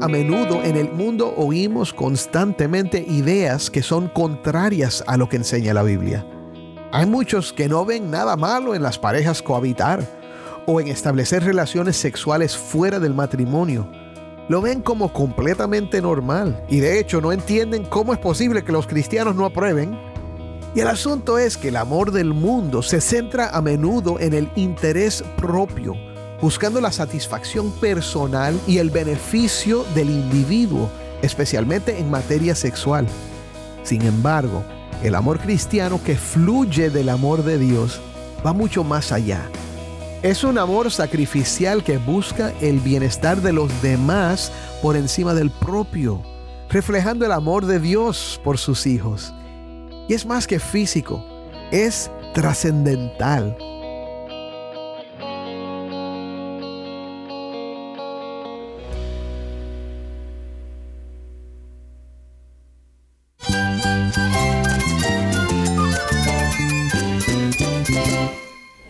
A menudo en el mundo oímos constantemente ideas que son contrarias a lo que enseña la Biblia. Hay muchos que no ven nada malo en las parejas cohabitar o en establecer relaciones sexuales fuera del matrimonio. Lo ven como completamente normal y de hecho no entienden cómo es posible que los cristianos no aprueben. Y el asunto es que el amor del mundo se centra a menudo en el interés propio buscando la satisfacción personal y el beneficio del individuo, especialmente en materia sexual. Sin embargo, el amor cristiano que fluye del amor de Dios va mucho más allá. Es un amor sacrificial que busca el bienestar de los demás por encima del propio, reflejando el amor de Dios por sus hijos. Y es más que físico, es trascendental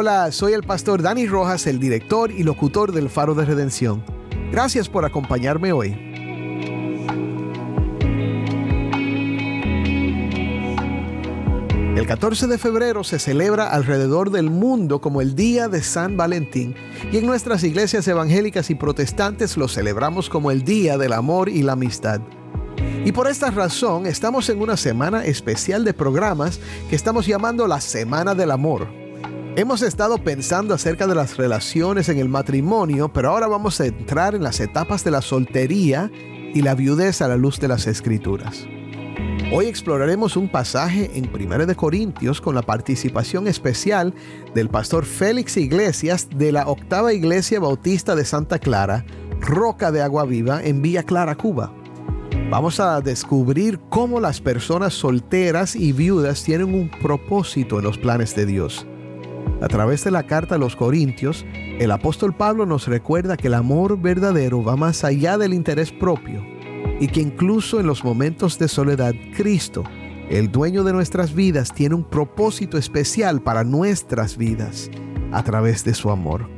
Hola, soy el pastor Dani Rojas, el director y locutor del Faro de Redención. Gracias por acompañarme hoy. El 14 de febrero se celebra alrededor del mundo como el Día de San Valentín y en nuestras iglesias evangélicas y protestantes lo celebramos como el Día del Amor y la Amistad. Y por esta razón estamos en una semana especial de programas que estamos llamando la Semana del Amor. Hemos estado pensando acerca de las relaciones en el matrimonio, pero ahora vamos a entrar en las etapas de la soltería y la viudez a la luz de las escrituras. Hoy exploraremos un pasaje en 1 de Corintios con la participación especial del pastor Félix Iglesias de la Octava Iglesia Bautista de Santa Clara, Roca de Agua Viva en Villa Clara, Cuba. Vamos a descubrir cómo las personas solteras y viudas tienen un propósito en los planes de Dios. A través de la carta a los Corintios, el apóstol Pablo nos recuerda que el amor verdadero va más allá del interés propio y que incluso en los momentos de soledad, Cristo, el dueño de nuestras vidas, tiene un propósito especial para nuestras vidas a través de su amor.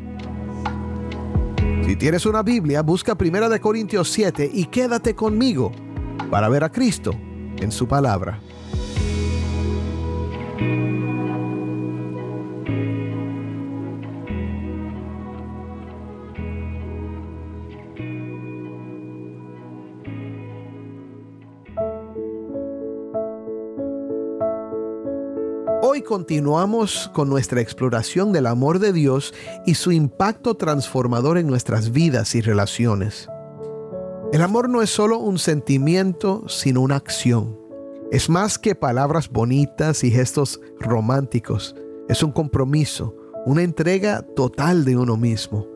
Si tienes una Biblia, busca 1 Corintios 7 y quédate conmigo para ver a Cristo en su palabra. Continuamos con nuestra exploración del amor de Dios y su impacto transformador en nuestras vidas y relaciones. El amor no es solo un sentimiento, sino una acción. Es más que palabras bonitas y gestos románticos. Es un compromiso, una entrega total de uno mismo.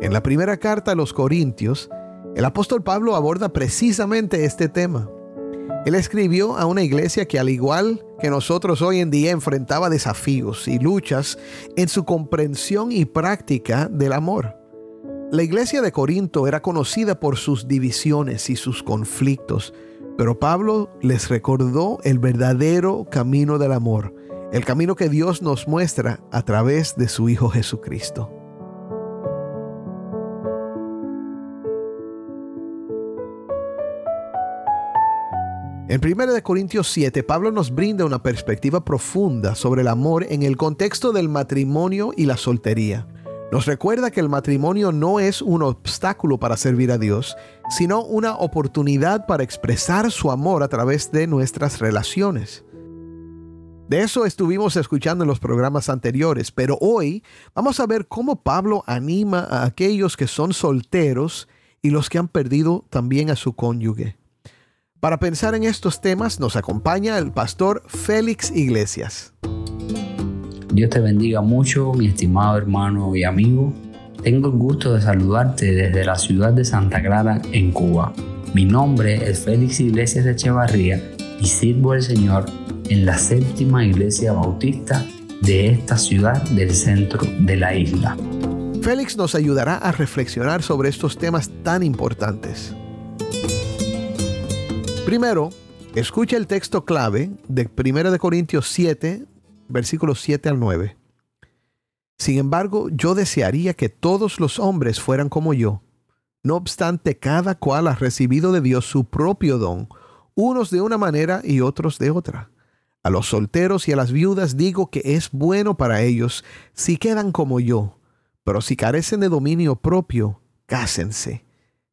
En la primera carta a los Corintios, el apóstol Pablo aborda precisamente este tema. Él escribió a una iglesia que al igual que nosotros hoy en día enfrentaba desafíos y luchas en su comprensión y práctica del amor. La iglesia de Corinto era conocida por sus divisiones y sus conflictos, pero Pablo les recordó el verdadero camino del amor, el camino que Dios nos muestra a través de su Hijo Jesucristo. En 1 Corintios 7, Pablo nos brinda una perspectiva profunda sobre el amor en el contexto del matrimonio y la soltería. Nos recuerda que el matrimonio no es un obstáculo para servir a Dios, sino una oportunidad para expresar su amor a través de nuestras relaciones. De eso estuvimos escuchando en los programas anteriores, pero hoy vamos a ver cómo Pablo anima a aquellos que son solteros y los que han perdido también a su cónyuge. Para pensar en estos temas nos acompaña el pastor Félix Iglesias. Dios te bendiga mucho, mi estimado hermano y amigo. Tengo el gusto de saludarte desde la ciudad de Santa Clara, en Cuba. Mi nombre es Félix Iglesias Echevarría y sirvo al Señor en la séptima iglesia bautista de esta ciudad del centro de la isla. Félix nos ayudará a reflexionar sobre estos temas tan importantes. Primero, escucha el texto clave de 1 Corintios 7, versículos 7 al 9. Sin embargo, yo desearía que todos los hombres fueran como yo. No obstante, cada cual ha recibido de Dios su propio don, unos de una manera y otros de otra. A los solteros y a las viudas digo que es bueno para ellos si quedan como yo, pero si carecen de dominio propio, cásense,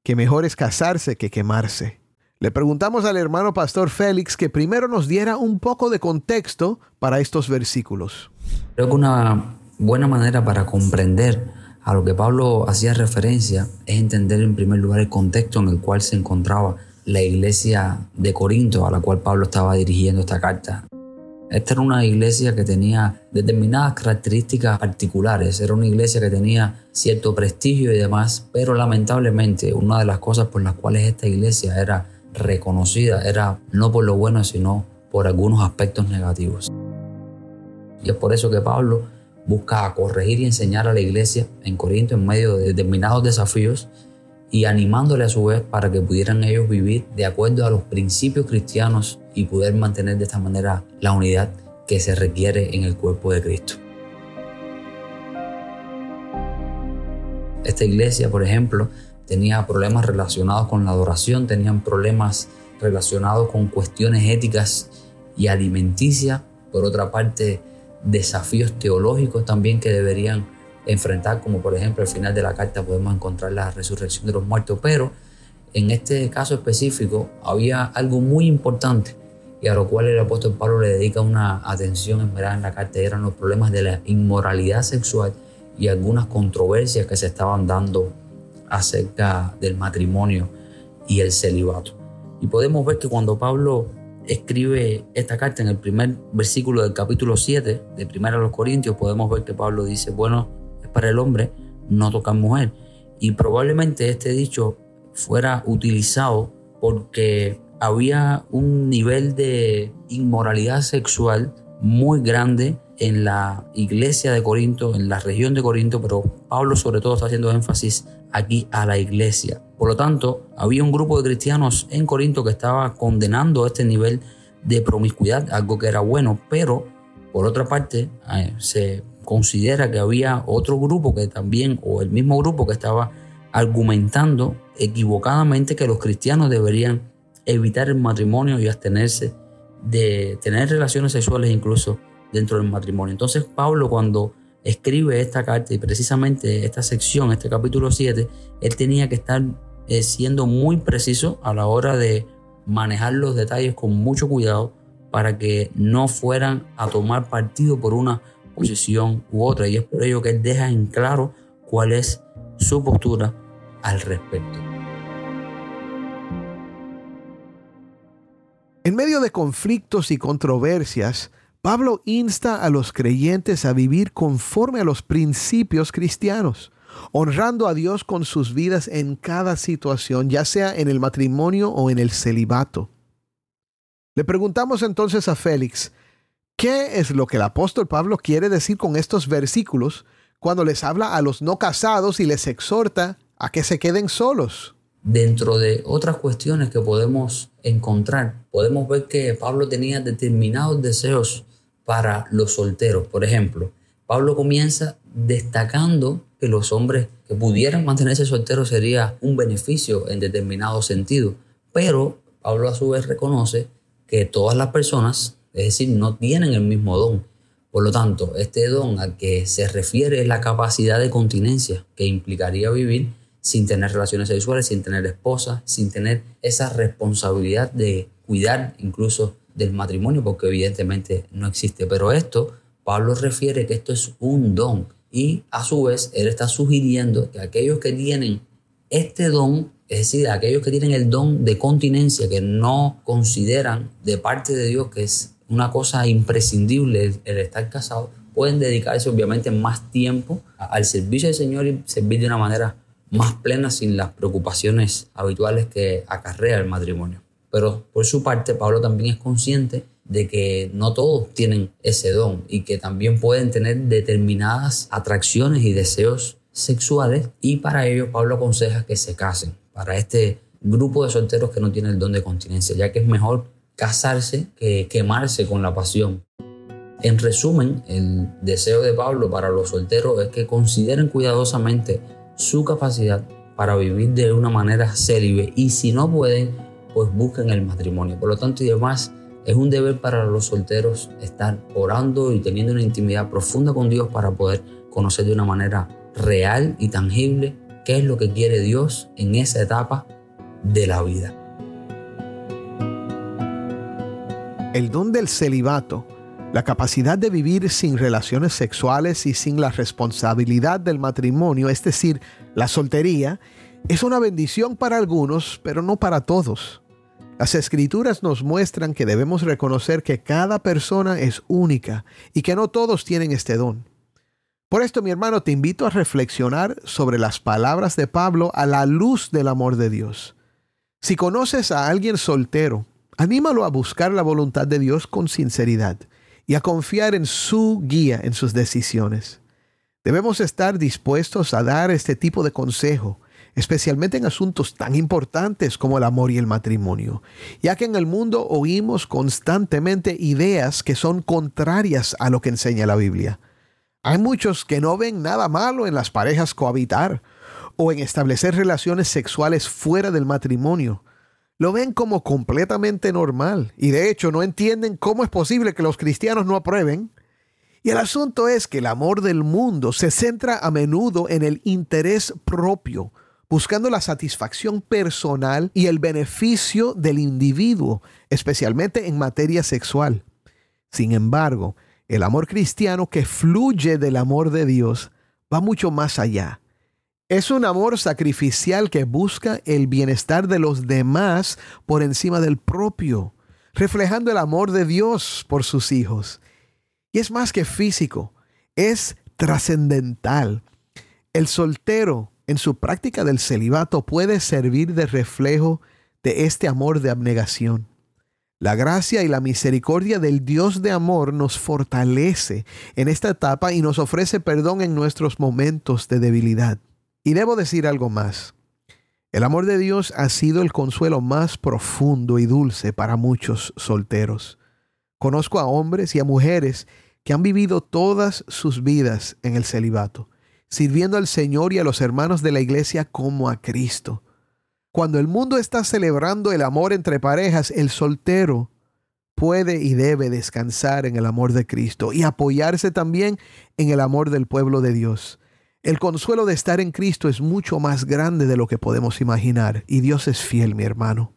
que mejor es casarse que quemarse. Le preguntamos al hermano pastor Félix que primero nos diera un poco de contexto para estos versículos. Creo que una buena manera para comprender a lo que Pablo hacía referencia es entender en primer lugar el contexto en el cual se encontraba la iglesia de Corinto a la cual Pablo estaba dirigiendo esta carta. Esta era una iglesia que tenía determinadas características particulares, era una iglesia que tenía cierto prestigio y demás, pero lamentablemente una de las cosas por las cuales esta iglesia era reconocida era no por lo bueno, sino por algunos aspectos negativos. Y es por eso que Pablo busca corregir y enseñar a la iglesia en Corinto en medio de determinados desafíos y animándole a su vez para que pudieran ellos vivir de acuerdo a los principios cristianos y poder mantener de esta manera la unidad que se requiere en el cuerpo de Cristo. Esta iglesia, por ejemplo, tenía problemas relacionados con la adoración, tenían problemas relacionados con cuestiones éticas y alimenticias, por otra parte, desafíos teológicos también que deberían enfrentar, como por ejemplo al final de la carta podemos encontrar la resurrección de los muertos, pero en este caso específico había algo muy importante y a lo cual el apóstol Pablo le dedica una atención en la carta, eran los problemas de la inmoralidad sexual y algunas controversias que se estaban dando acerca del matrimonio y el celibato. Y podemos ver que cuando Pablo escribe esta carta en el primer versículo del capítulo 7 de Primera a los Corintios, podemos ver que Pablo dice, bueno, es para el hombre no tocar mujer. Y probablemente este dicho fuera utilizado porque había un nivel de inmoralidad sexual muy grande en la iglesia de Corinto, en la región de Corinto, pero Pablo sobre todo está haciendo énfasis aquí a la iglesia. Por lo tanto, había un grupo de cristianos en Corinto que estaba condenando este nivel de promiscuidad, algo que era bueno, pero por otra parte eh, se considera que había otro grupo que también, o el mismo grupo que estaba argumentando equivocadamente que los cristianos deberían evitar el matrimonio y abstenerse de tener relaciones sexuales incluso dentro del matrimonio. Entonces Pablo cuando escribe esta carta y precisamente esta sección, este capítulo 7, él tenía que estar eh, siendo muy preciso a la hora de manejar los detalles con mucho cuidado para que no fueran a tomar partido por una posición u otra. Y es por ello que él deja en claro cuál es su postura al respecto. En medio de conflictos y controversias, Pablo insta a los creyentes a vivir conforme a los principios cristianos, honrando a Dios con sus vidas en cada situación, ya sea en el matrimonio o en el celibato. Le preguntamos entonces a Félix, ¿qué es lo que el apóstol Pablo quiere decir con estos versículos cuando les habla a los no casados y les exhorta a que se queden solos? Dentro de otras cuestiones que podemos encontrar, podemos ver que Pablo tenía determinados deseos para los solteros. Por ejemplo, Pablo comienza destacando que los hombres que pudieran mantenerse solteros sería un beneficio en determinado sentido. Pero Pablo a su vez reconoce que todas las personas, es decir, no tienen el mismo don. Por lo tanto, este don al que se refiere es la capacidad de continencia que implicaría vivir sin tener relaciones sexuales, sin tener esposa, sin tener esa responsabilidad de cuidar incluso del matrimonio, porque evidentemente no existe. Pero esto, Pablo refiere que esto es un don. Y a su vez, él está sugiriendo que aquellos que tienen este don es decir, aquellos que tienen el don de continencia, que no consideran de parte de Dios que es una cosa imprescindible el estar casado, pueden dedicarse obviamente más tiempo al servicio del Señor y servir de una manera más plena sin las preocupaciones habituales que acarrea el matrimonio. Pero por su parte, Pablo también es consciente de que no todos tienen ese don y que también pueden tener determinadas atracciones y deseos sexuales. Y para ello Pablo aconseja que se casen. Para este grupo de solteros que no tienen el don de continencia, ya que es mejor casarse que quemarse con la pasión. En resumen, el deseo de Pablo para los solteros es que consideren cuidadosamente su capacidad para vivir de una manera célibe. Y si no pueden, pues busquen el matrimonio. Por lo tanto y demás, es un deber para los solteros estar orando y teniendo una intimidad profunda con Dios para poder conocer de una manera real y tangible qué es lo que quiere Dios en esa etapa de la vida. El don del celibato, la capacidad de vivir sin relaciones sexuales y sin la responsabilidad del matrimonio, es decir, la soltería, es una bendición para algunos, pero no para todos. Las escrituras nos muestran que debemos reconocer que cada persona es única y que no todos tienen este don. Por esto, mi hermano, te invito a reflexionar sobre las palabras de Pablo a la luz del amor de Dios. Si conoces a alguien soltero, anímalo a buscar la voluntad de Dios con sinceridad y a confiar en su guía en sus decisiones. Debemos estar dispuestos a dar este tipo de consejo especialmente en asuntos tan importantes como el amor y el matrimonio, ya que en el mundo oímos constantemente ideas que son contrarias a lo que enseña la Biblia. Hay muchos que no ven nada malo en las parejas cohabitar o en establecer relaciones sexuales fuera del matrimonio. Lo ven como completamente normal y de hecho no entienden cómo es posible que los cristianos no aprueben. Y el asunto es que el amor del mundo se centra a menudo en el interés propio, buscando la satisfacción personal y el beneficio del individuo, especialmente en materia sexual. Sin embargo, el amor cristiano que fluye del amor de Dios va mucho más allá. Es un amor sacrificial que busca el bienestar de los demás por encima del propio, reflejando el amor de Dios por sus hijos. Y es más que físico, es trascendental. El soltero en su práctica del celibato puede servir de reflejo de este amor de abnegación. La gracia y la misericordia del Dios de amor nos fortalece en esta etapa y nos ofrece perdón en nuestros momentos de debilidad. Y debo decir algo más. El amor de Dios ha sido el consuelo más profundo y dulce para muchos solteros. Conozco a hombres y a mujeres que han vivido todas sus vidas en el celibato sirviendo al Señor y a los hermanos de la iglesia como a Cristo. Cuando el mundo está celebrando el amor entre parejas, el soltero puede y debe descansar en el amor de Cristo y apoyarse también en el amor del pueblo de Dios. El consuelo de estar en Cristo es mucho más grande de lo que podemos imaginar y Dios es fiel, mi hermano.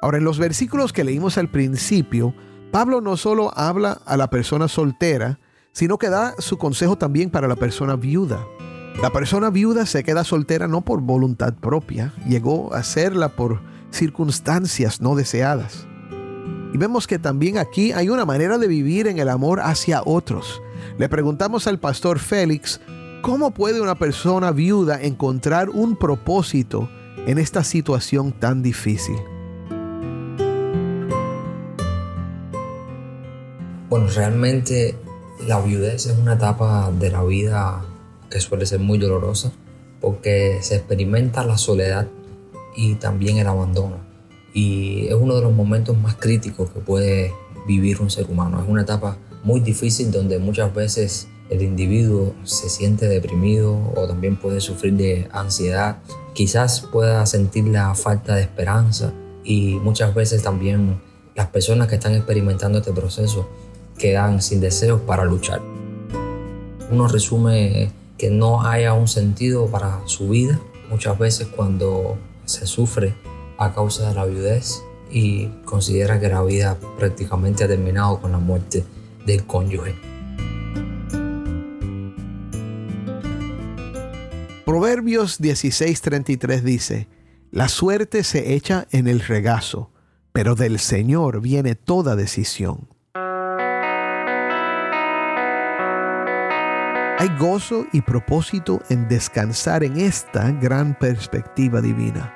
Ahora, en los versículos que leímos al principio, Pablo no solo habla a la persona soltera, sino que da su consejo también para la persona viuda. La persona viuda se queda soltera no por voluntad propia, llegó a serla por circunstancias no deseadas. Y vemos que también aquí hay una manera de vivir en el amor hacia otros. Le preguntamos al pastor Félix, ¿cómo puede una persona viuda encontrar un propósito en esta situación tan difícil? Bueno, realmente la viudez es una etapa de la vida que suele ser muy dolorosa porque se experimenta la soledad y también el abandono. Y es uno de los momentos más críticos que puede vivir un ser humano. Es una etapa muy difícil donde muchas veces el individuo se siente deprimido o también puede sufrir de ansiedad. Quizás pueda sentir la falta de esperanza y muchas veces también las personas que están experimentando este proceso quedan sin deseos para luchar. Uno resume que no haya un sentido para su vida muchas veces cuando se sufre a causa de la viudez y considera que la vida prácticamente ha terminado con la muerte del cónyuge. Proverbios 16:33 dice, La suerte se echa en el regazo, pero del Señor viene toda decisión. Hay gozo y propósito en descansar en esta gran perspectiva divina.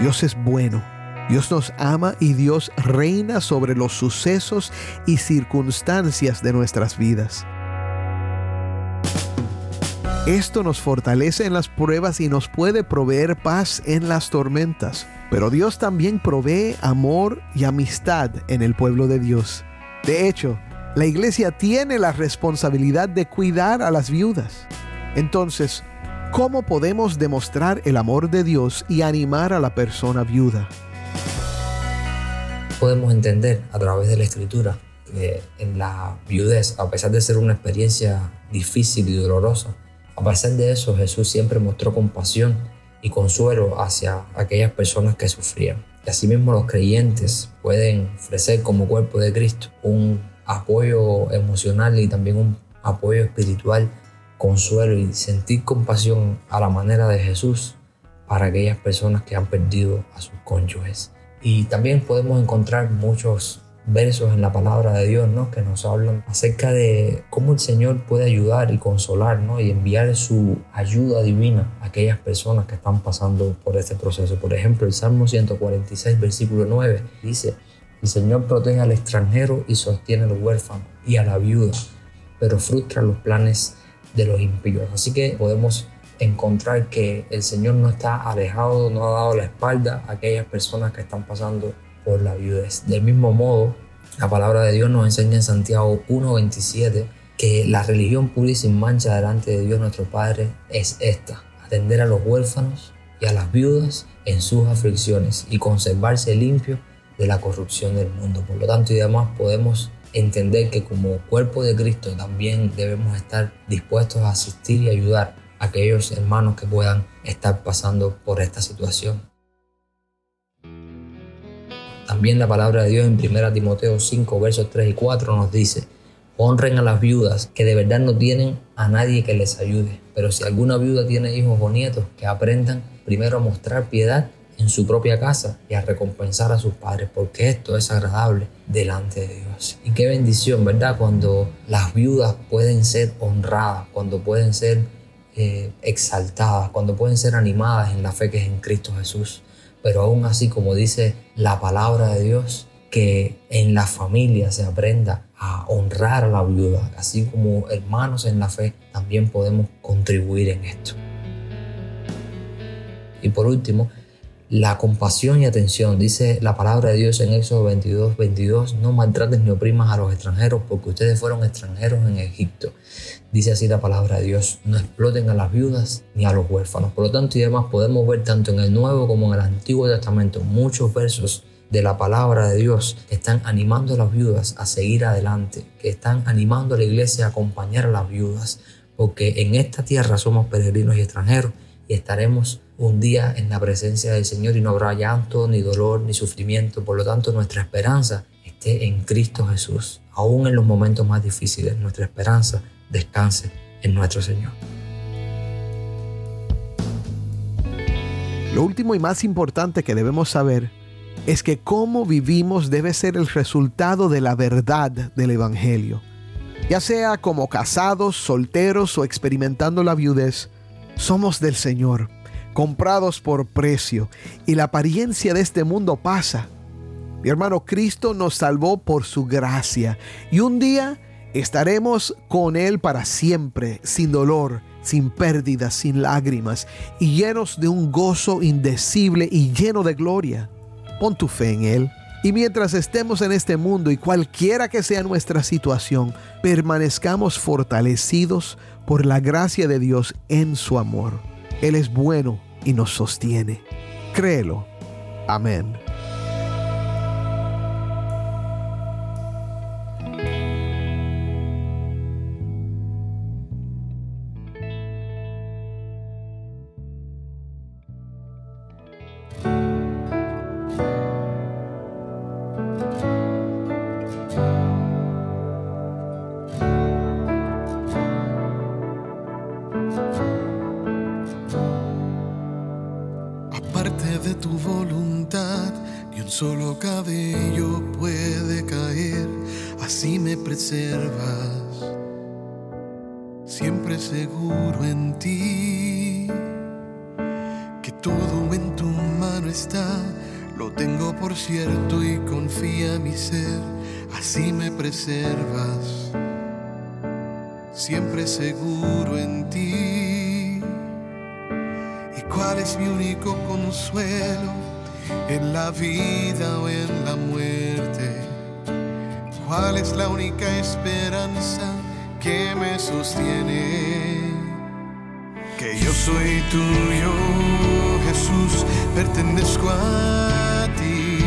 Dios es bueno, Dios nos ama y Dios reina sobre los sucesos y circunstancias de nuestras vidas. Esto nos fortalece en las pruebas y nos puede proveer paz en las tormentas. Pero Dios también provee amor y amistad en el pueblo de Dios. De hecho, la iglesia tiene la responsabilidad de cuidar a las viudas. Entonces, ¿cómo podemos demostrar el amor de Dios y animar a la persona viuda? Podemos entender a través de la escritura que en la viudez, a pesar de ser una experiencia difícil y dolorosa, a pesar de eso, Jesús siempre mostró compasión y consuelo hacia aquellas personas que sufrían. Y asimismo los creyentes pueden ofrecer como cuerpo de Cristo un apoyo emocional y también un apoyo espiritual, consuelo y sentir compasión a la manera de Jesús para aquellas personas que han perdido a sus cónyuges. Y también podemos encontrar muchos versos en la palabra de Dios, ¿no? Que nos hablan acerca de cómo el Señor puede ayudar y consolar, ¿no? Y enviar su ayuda divina a aquellas personas que están pasando por este proceso. Por ejemplo, el Salmo 146, versículo 9, dice, el Señor protege al extranjero y sostiene al huérfano y a la viuda, pero frustra los planes de los impíos. Así que podemos encontrar que el Señor no está alejado, no ha dado la espalda a aquellas personas que están pasando por la viudez. Del mismo modo, la palabra de Dios nos enseña en Santiago 1.27 que la religión pura y sin mancha delante de Dios nuestro Padre es esta, atender a los huérfanos y a las viudas en sus aflicciones y conservarse limpio de la corrupción del mundo. Por lo tanto y además podemos entender que como cuerpo de Cristo también debemos estar dispuestos a asistir y ayudar a aquellos hermanos que puedan estar pasando por esta situación. También la palabra de Dios en 1 Timoteo 5, versos 3 y 4 nos dice, honren a las viudas que de verdad no tienen a nadie que les ayude. Pero si alguna viuda tiene hijos o nietos, que aprendan primero a mostrar piedad en su propia casa y a recompensar a sus padres, porque esto es agradable delante de Dios. Y qué bendición, ¿verdad? Cuando las viudas pueden ser honradas, cuando pueden ser eh, exaltadas, cuando pueden ser animadas en la fe que es en Cristo Jesús pero aún así, como dice la palabra de Dios, que en la familia se aprenda a honrar a la viuda, así como hermanos en la fe, también podemos contribuir en esto. Y por último, la compasión y atención. Dice la palabra de Dios en Éxodo 22, 22, no maltraten ni oprimas a los extranjeros porque ustedes fueron extranjeros en Egipto. Dice así la palabra de Dios, no exploten a las viudas ni a los huérfanos. Por lo tanto y demás podemos ver tanto en el Nuevo como en el Antiguo Testamento muchos versos de la palabra de Dios que están animando a las viudas a seguir adelante, que están animando a la iglesia a acompañar a las viudas, porque en esta tierra somos peregrinos y extranjeros y estaremos un día en la presencia del Señor y no habrá llanto, ni dolor, ni sufrimiento. Por lo tanto, nuestra esperanza esté en Cristo Jesús. Aún en los momentos más difíciles, nuestra esperanza descanse en nuestro Señor. Lo último y más importante que debemos saber es que cómo vivimos debe ser el resultado de la verdad del Evangelio. Ya sea como casados, solteros o experimentando la viudez, somos del Señor comprados por precio, y la apariencia de este mundo pasa. Mi hermano, Cristo nos salvó por su gracia, y un día estaremos con Él para siempre, sin dolor, sin pérdidas, sin lágrimas, y llenos de un gozo indecible y lleno de gloria. Pon tu fe en Él. Y mientras estemos en este mundo y cualquiera que sea nuestra situación, permanezcamos fortalecidos por la gracia de Dios en su amor. Él es bueno y nos sostiene. Créelo. Amén. Cabello puede caer, así me preservas, siempre seguro en ti, que todo en tu mano está, lo tengo por cierto y confía mi ser, así me preservas, siempre seguro en ti. ¿Y cuál es mi único consuelo en la vida o en la muerte? ¿Cuál es la única esperanza que me sostiene? Que yo soy tuyo, Jesús, pertenezco a ti.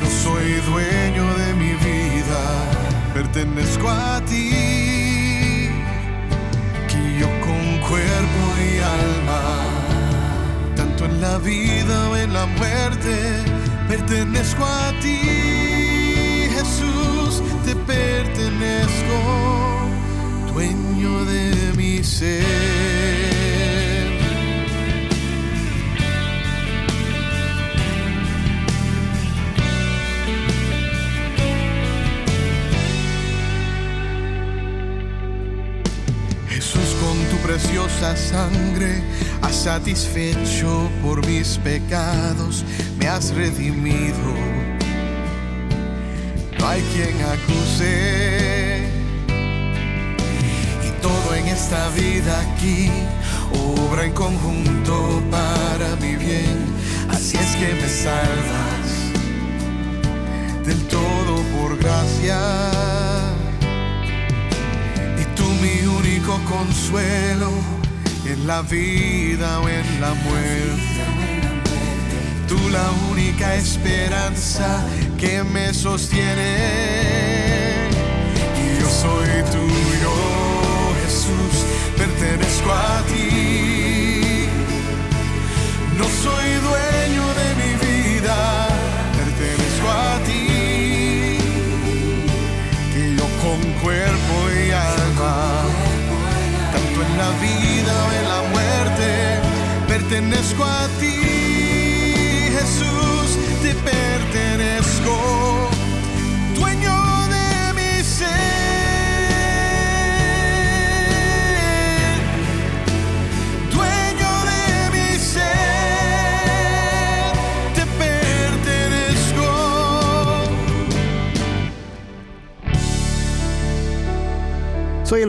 No soy dueño de mi vida, pertenezco a ti. Que yo con cuerpo y alma, la vida o en la muerte, pertenezco a ti. Jesús, te pertenezco, dueño de mi ser. Tu preciosa sangre has satisfecho por mis pecados, me has redimido. No hay quien acuse. Y todo en esta vida aquí obra en conjunto para mi bien. Así es que me salvas del todo por gracia mi único consuelo en la vida o en la muerte. Tú la única esperanza que me sostiene. Y yo soy tuyo,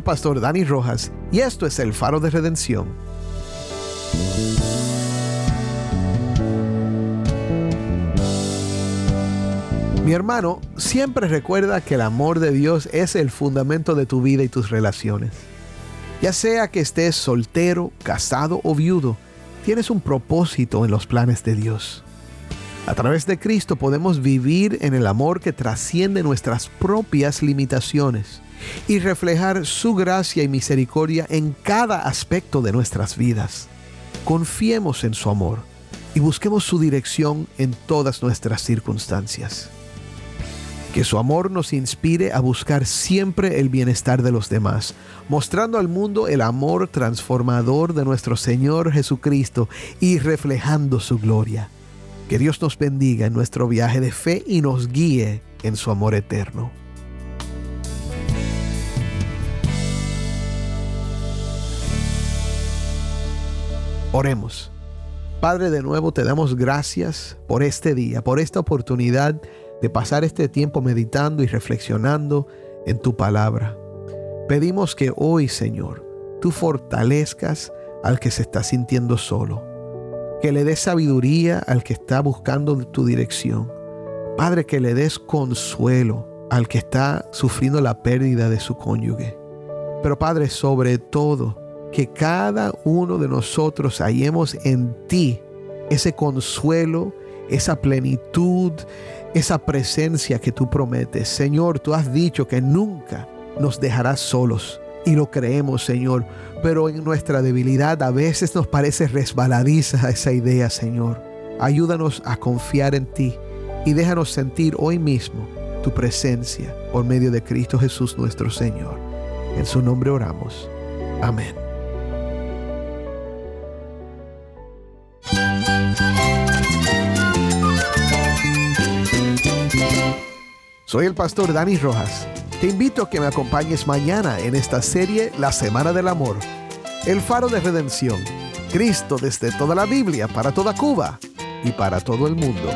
pastor Dani Rojas y esto es el faro de redención. Mi hermano, siempre recuerda que el amor de Dios es el fundamento de tu vida y tus relaciones. Ya sea que estés soltero, casado o viudo, tienes un propósito en los planes de Dios. A través de Cristo podemos vivir en el amor que trasciende nuestras propias limitaciones y reflejar su gracia y misericordia en cada aspecto de nuestras vidas. Confiemos en su amor y busquemos su dirección en todas nuestras circunstancias. Que su amor nos inspire a buscar siempre el bienestar de los demás, mostrando al mundo el amor transformador de nuestro Señor Jesucristo y reflejando su gloria. Que Dios nos bendiga en nuestro viaje de fe y nos guíe en su amor eterno. Oremos. Padre, de nuevo te damos gracias por este día, por esta oportunidad de pasar este tiempo meditando y reflexionando en tu palabra. Pedimos que hoy, Señor, tú fortalezcas al que se está sintiendo solo, que le des sabiduría al que está buscando tu dirección. Padre, que le des consuelo al que está sufriendo la pérdida de su cónyuge. Pero Padre, sobre todo, que cada uno de nosotros hallemos en ti ese consuelo, esa plenitud, esa presencia que tú prometes. Señor, tú has dicho que nunca nos dejarás solos. Y lo creemos, Señor. Pero en nuestra debilidad a veces nos parece resbaladiza esa idea, Señor. Ayúdanos a confiar en ti y déjanos sentir hoy mismo tu presencia por medio de Cristo Jesús nuestro Señor. En su nombre oramos. Amén. Soy el pastor Dani Rojas. Te invito a que me acompañes mañana en esta serie La Semana del Amor. El faro de redención. Cristo desde toda la Biblia, para toda Cuba y para todo el mundo.